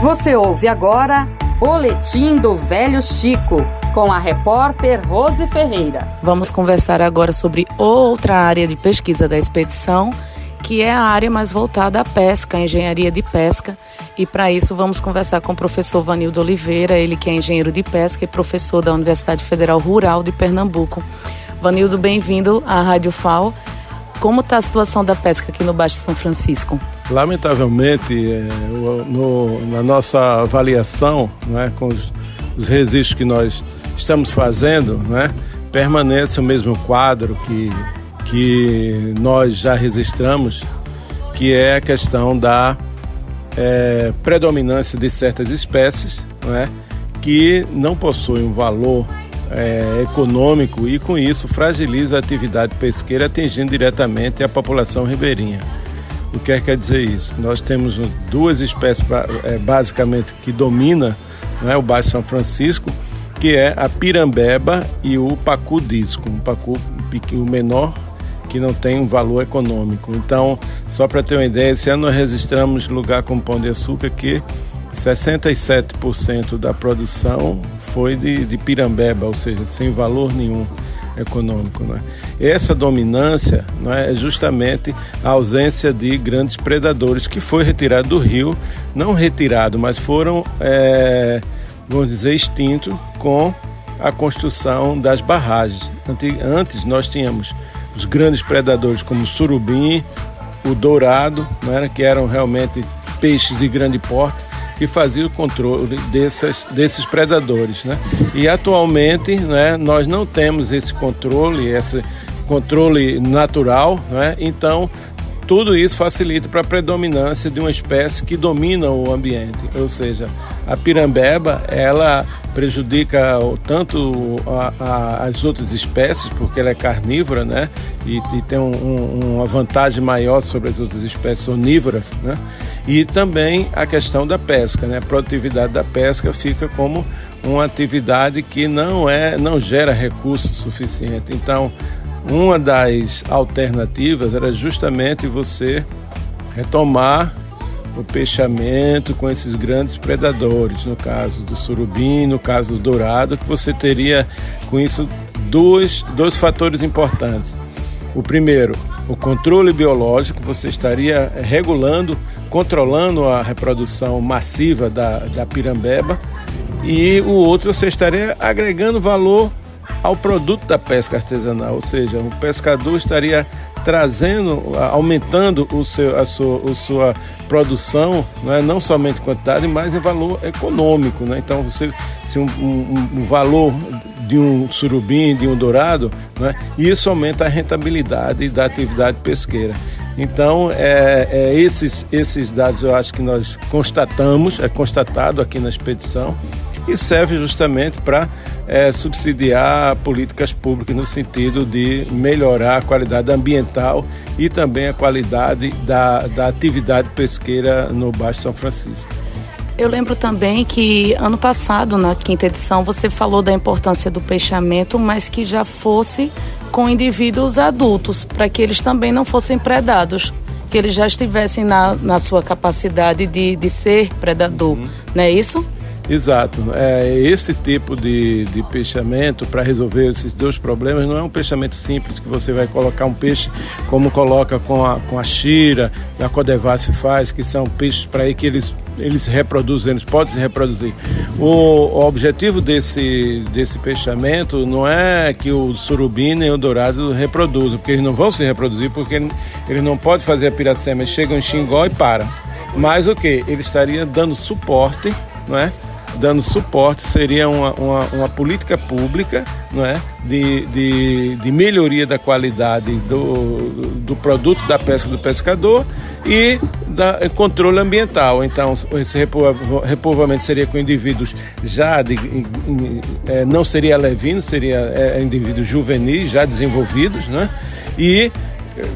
Você ouve agora Boletim do Velho Chico, com a repórter Rose Ferreira. Vamos conversar agora sobre outra área de pesquisa da expedição, que é a área mais voltada à pesca, à engenharia de pesca. E para isso vamos conversar com o professor Vanildo Oliveira, ele que é engenheiro de pesca e professor da Universidade Federal Rural de Pernambuco. Vanildo, bem-vindo à Rádio FAO. Como está a situação da pesca aqui no Baixo São Francisco? Lamentavelmente, é, no, na nossa avaliação, né, com os, os, registros que nós estamos fazendo, né, permanece o mesmo quadro que, que nós já registramos, que é a questão da é, predominância de certas espécies né, que não possuem um valor é, econômico e, com isso, fragiliza a atividade pesqueira, atingindo diretamente a população ribeirinha. O que é que quer dizer isso? Nós temos duas espécies, é, basicamente, que dominam né, o Baixo São Francisco, que é a pirambeba e o pacu disco, um pacu pouquinho menor que não tem um valor econômico. Então, só para ter uma ideia, esse ano nós registramos lugar como Pão de Açúcar que 67% da produção foi de, de pirambeba, ou seja, sem valor nenhum econômico. Né? Essa dominância né, é justamente a ausência de grandes predadores que foi retirado do rio, não retirado, mas foram, é, vamos dizer, extintos com a construção das barragens. Antes nós tínhamos os grandes predadores como o surubim, o dourado, né, que eram realmente peixes de grande porte, que fazia o controle dessas, desses predadores. Né? E atualmente né, nós não temos esse controle, esse controle natural, né? então tudo isso facilita para a predominância de uma espécie que domina o ambiente, ou seja, a pirambeba ela prejudica tanto a, a, as outras espécies porque ela é carnívora, né, e, e tem um, um, uma vantagem maior sobre as outras espécies onívoras, né, e também a questão da pesca, né? A produtividade da pesca fica como uma atividade que não é, não gera recurso suficiente. Então, uma das alternativas era justamente você retomar o peixamento com esses grandes predadores, no caso do surubim, no caso do dourado, que você teria com isso dois, dois fatores importantes. O primeiro, o controle biológico, você estaria regulando, controlando a reprodução massiva da, da pirambeba, e o outro, você estaria agregando valor ao produto da pesca artesanal, ou seja, o pescador estaria trazendo, aumentando o seu, a, sua, a sua produção, não, é? não somente quantidade, mas em valor econômico. Né? Então, você, se um, um, um valor de um surubim, de um dourado, né? isso aumenta a rentabilidade da atividade pesqueira. Então, é, é, esses, esses dados eu acho que nós constatamos, é constatado aqui na expedição, e serve justamente para é, subsidiar políticas públicas no sentido de melhorar a qualidade ambiental e também a qualidade da, da atividade pesqueira no Baixo São Francisco. Eu lembro também que ano passado, na quinta edição, você falou da importância do peixamento, mas que já fosse com indivíduos adultos, para que eles também não fossem predados, que eles já estivessem na, na sua capacidade de, de ser predador, uhum. não é isso? Exato. É, esse tipo de, de peixamento para resolver esses dois problemas não é um peixamento simples que você vai colocar um peixe como coloca com a, com a xira, a Codevasf faz, que são peixes para que eles eles reproduzem, eles podem se reproduzir. O, o, objetivo desse, desse peixamento não é que o surubim nem o dourado reproduzam, porque eles não vão se reproduzir, porque eles não podem fazer a piracema, eles chegam em Xingó e param. Mas o que? Ele estaria dando suporte, não é? Dando suporte seria uma, uma, uma, política pública não é? de, de, de melhoria da qualidade do, do produto da pesca do pescador e da controle ambiental. Então, esse repovoamento seria com indivíduos já de, é, não seria levino, seria é, indivíduos juvenis já desenvolvidos, né? E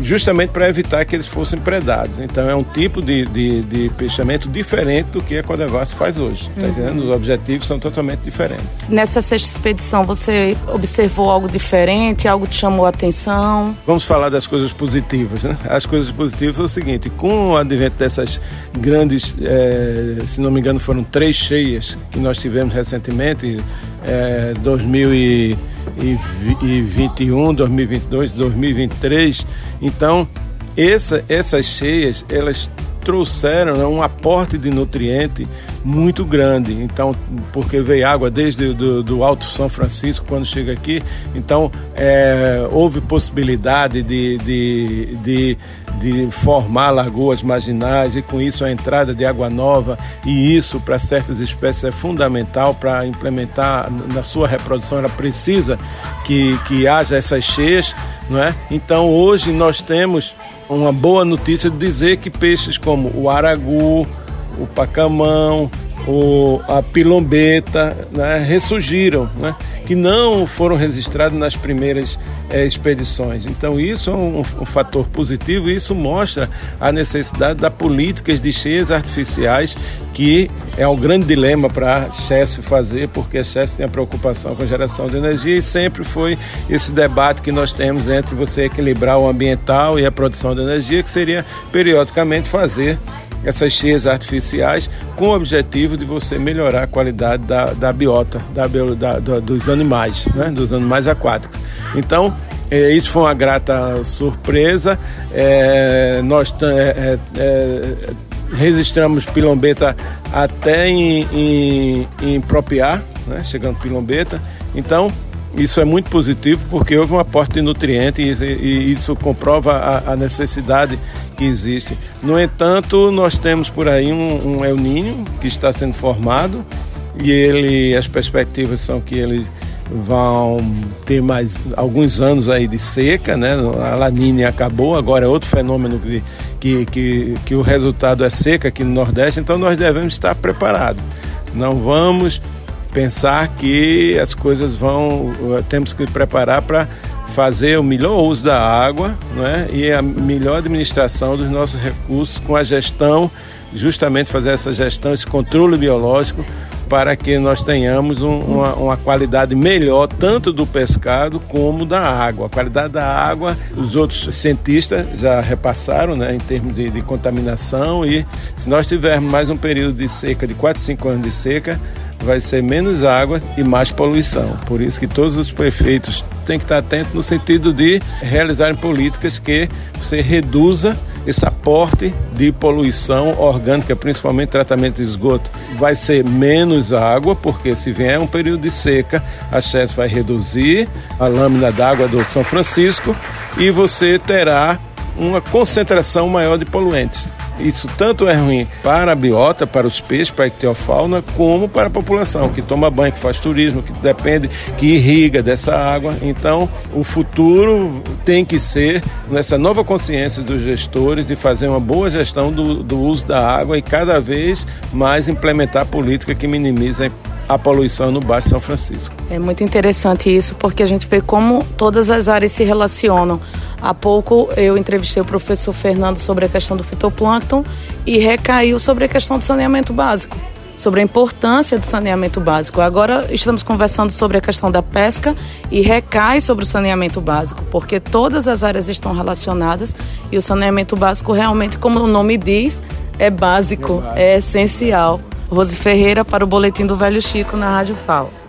justamente para evitar que eles fossem predados. Então é um tipo de, de, de peixamento diferente do que a Codevasf faz hoje. Tá uhum. entendendo? Os objetivos são totalmente diferentes. Nessa sexta expedição, você observou algo diferente, algo te chamou a atenção? Vamos falar das coisas positivas, né? As coisas positivas é o seguinte, com o advento dessas grandes, é, se não me engano, foram três cheias que nós tivemos recentemente, é, 2021, 2022, 2023. Então, essa, essas cheias, elas trouxeram né, um aporte de nutriente muito grande. Então, porque veio água desde do, do Alto São Francisco quando chega aqui, então é, houve possibilidade de, de, de, de, formar lagoas marginais e com isso a entrada de água nova e isso para certas espécies é fundamental para implementar na sua reprodução. Ela precisa que, que haja essas cheias, não é? Então hoje nós temos uma boa notícia de dizer que peixes como o aragu, o pacamão, o, a pilombeta né, ressurgiram, né, que não foram registrados nas primeiras é, expedições. Então isso é um, um, fator positivo e isso mostra a necessidade da políticas de cheias artificiais que é um grande dilema para Chess fazer, porque Chess tem a preocupação com a geração de energia e sempre foi esse debate que nós temos entre você equilibrar o ambiental e a produção de energia, que seria periodicamente fazer essas cheias artificiais com o objetivo de você melhorar a qualidade da, da biota da, da, dos animais, né? dos animais aquáticos. Então, é, isso foi uma grata surpresa. É, nós é, é, é, registramos pilombeta até em, em, em Propiar, né? chegando pilombeta. Então, isso é muito positivo porque houve um aporte de nutrientes e, e isso comprova a, a, necessidade que existe. No entanto, nós temos por aí um, um El Ninho que está sendo formado e ele, as perspectivas são que ele vão ter mais alguns anos aí de seca, né? A laninha acabou, agora é outro fenômeno que, que, que, que o resultado é seca aqui no Nordeste, então nós devemos estar preparados. Não vamos pensar que as coisas vão, temos que preparar para fazer o melhor uso da água né, e a melhor administração dos nossos recursos com a gestão, justamente fazer essa gestão, esse controle biológico para que nós tenhamos um, uma, uma, qualidade melhor tanto do pescado como da água. A qualidade da água, os outros cientistas já repassaram né, em termos de, de contaminação e se nós tivermos mais um período de seca, de 4, 5 anos de seca, vai ser menos água e mais poluição. Por isso que todos os prefeitos têm que estar atentos no sentido de realizarem políticas que você reduza esse aporte de poluição orgânica, principalmente tratamento de esgoto. Vai ser menos água, porque se vier um período de seca, a CHES vai reduzir a lâmina d'água do São Francisco e você terá uma concentração maior de poluentes. Isso tanto é ruim para a biota, para os peixes, para a ictiofauna, como para a população que toma banho, que faz turismo, que depende, que irriga dessa água. Então, o futuro tem que ser nessa nova consciência dos gestores de fazer uma boa gestão do, do uso da água e cada vez mais implementar política que minimize a poluição no Baixo São Francisco. É muito interessante isso, porque a gente vê como todas as áreas se relacionam. Há pouco eu entrevistei o professor Fernando sobre a questão do fitoplâncton e recaiu sobre a questão do saneamento básico, sobre a importância do saneamento básico. Agora estamos conversando sobre a questão da pesca e recai sobre o saneamento básico, porque todas as áreas estão relacionadas e o saneamento básico realmente, como o nome diz, é básico, é, é essencial. Rose Ferreira para o Boletim do Velho Chico na Rádio FAO.